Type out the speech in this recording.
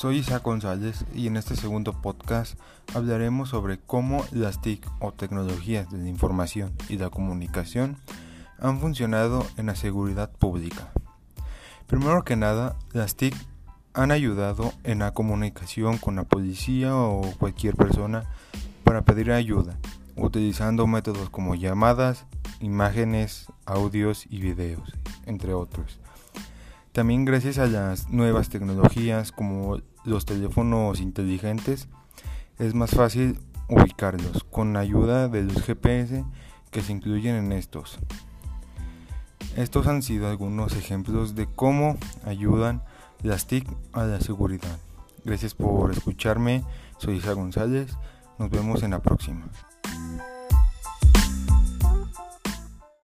soy Isaac González y en este segundo podcast hablaremos sobre cómo las TIC o tecnologías de la información y la comunicación han funcionado en la seguridad pública. Primero que nada, las TIC han ayudado en la comunicación con la policía o cualquier persona para pedir ayuda, utilizando métodos como llamadas, imágenes, audios y videos, entre otros. También gracias a las nuevas tecnologías como los teléfonos inteligentes es más fácil ubicarlos con ayuda de los GPS que se incluyen en estos. Estos han sido algunos ejemplos de cómo ayudan las TIC a la seguridad. Gracias por escucharme, soy Isa González, nos vemos en la próxima.